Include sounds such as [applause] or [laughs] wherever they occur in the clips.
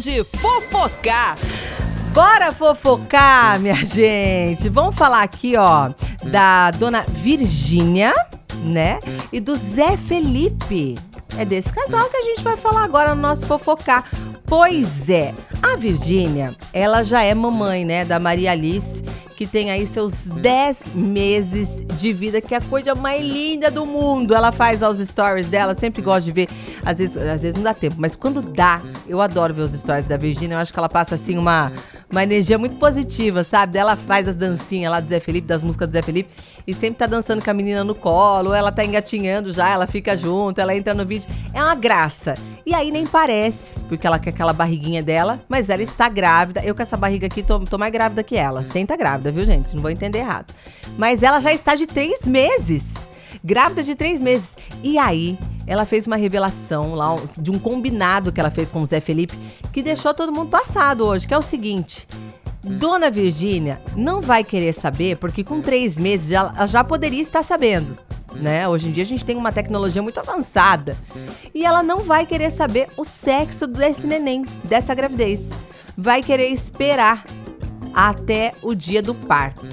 de fofocar. Bora fofocar, minha gente. Vamos falar aqui, ó, da dona Virgínia, né? E do Zé Felipe. É desse casal que a gente vai falar agora no nosso fofocar. Pois é, a Virgínia, ela já é mamãe, né, da Maria Alice que tem aí seus 10 meses de vida, que é a coisa mais linda do mundo. Ela faz aos stories dela, sempre gosto de ver. Às vezes, às vezes não dá tempo, mas quando dá, eu adoro ver os stories da Virginia. Eu acho que ela passa assim uma, uma energia muito positiva, sabe? Ela faz as dancinhas lá do Zé Felipe, das músicas do Zé Felipe, e sempre tá dançando com a menina no colo, ela tá engatinhando já, ela fica junto, ela entra no vídeo. É uma graça. E aí nem parece, porque ela quer aquela barriguinha dela, mas ela está grávida. Eu com essa barriga aqui tô, tô mais grávida que ela. Sem tá grávida, viu, gente? Não vou entender errado. Mas ela já está de três meses. Grávida de três meses. E aí, ela fez uma revelação lá de um combinado que ela fez com o Zé Felipe que deixou todo mundo passado hoje, que é o seguinte. Dona Virgínia não vai querer saber, porque com três meses ela já poderia estar sabendo. Né? Hoje em dia a gente tem uma tecnologia muito avançada. E ela não vai querer saber o sexo desse neném, dessa gravidez. Vai querer esperar até o dia do parto.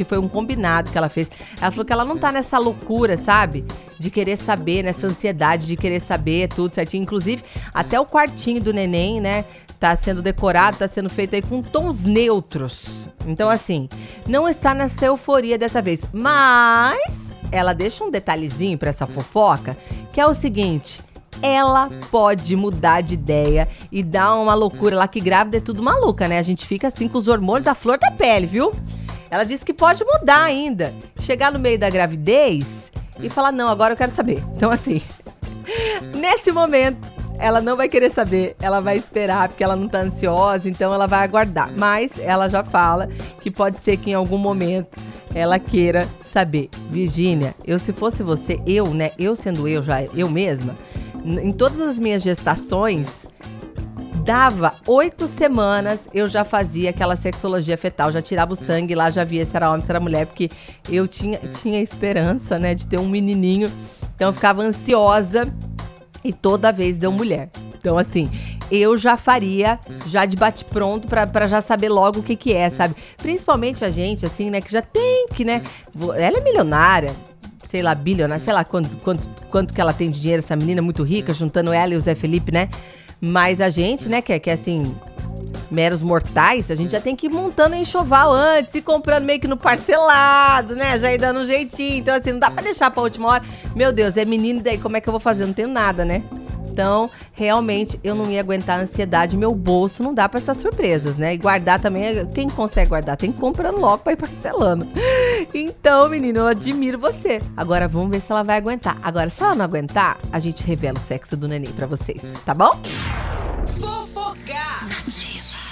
Que foi um combinado que ela fez. Ela falou que ela não tá nessa loucura, sabe? De querer saber, nessa ansiedade de querer saber tudo certinho. Inclusive, até o quartinho do neném, né? Tá sendo decorado, tá sendo feito aí com tons neutros. Então, assim, não está nessa euforia dessa vez. Mas ela deixa um detalhezinho para essa fofoca, que é o seguinte: ela pode mudar de ideia e dar uma loucura lá que grávida é tudo maluca, né? A gente fica assim com os hormônios da flor da pele, viu? Ela disse que pode mudar ainda. Chegar no meio da gravidez e falar: "Não, agora eu quero saber". Então assim, [laughs] nesse momento ela não vai querer saber, ela vai esperar porque ela não tá ansiosa, então ela vai aguardar. Mas ela já fala que pode ser que em algum momento ela queira saber. Virgínia, eu se fosse você, eu, né, eu sendo eu já eu mesma, em todas as minhas gestações, dava oito semanas, eu já fazia aquela sexologia fetal, já tirava o sangue lá, já via se era homem, se era mulher, porque eu tinha, tinha esperança, né, de ter um menininho. Então eu ficava ansiosa e toda vez deu mulher. Então, assim, eu já faria, já de bate-pronto, para já saber logo o que que é, sabe? Principalmente a gente, assim, né, que já tem que, né? Ela é milionária, sei lá, bilionária, sei lá quanto, quanto, quanto que ela tem de dinheiro, essa menina muito rica, juntando ela e o Zé Felipe, né? Mas a gente, né, que é, que é assim, meros mortais, a gente já tem que ir montando enxoval antes e comprando meio que no parcelado, né? Já ir dando um jeitinho. Então, assim, não dá pra deixar pra última hora. Meu Deus, é menino, daí como é que eu vou fazer? Não tenho nada, né? Então, realmente, eu não ia aguentar a ansiedade. Meu bolso não dá para essas surpresas, né? E guardar também, quem consegue guardar? Tem que comprando logo pra ir parcelando. Então, menino, eu admiro você. Agora, vamos ver se ela vai aguentar. Agora, se ela não aguentar, a gente revela o sexo do neném para vocês, tá bom? Fofocar. Notícia.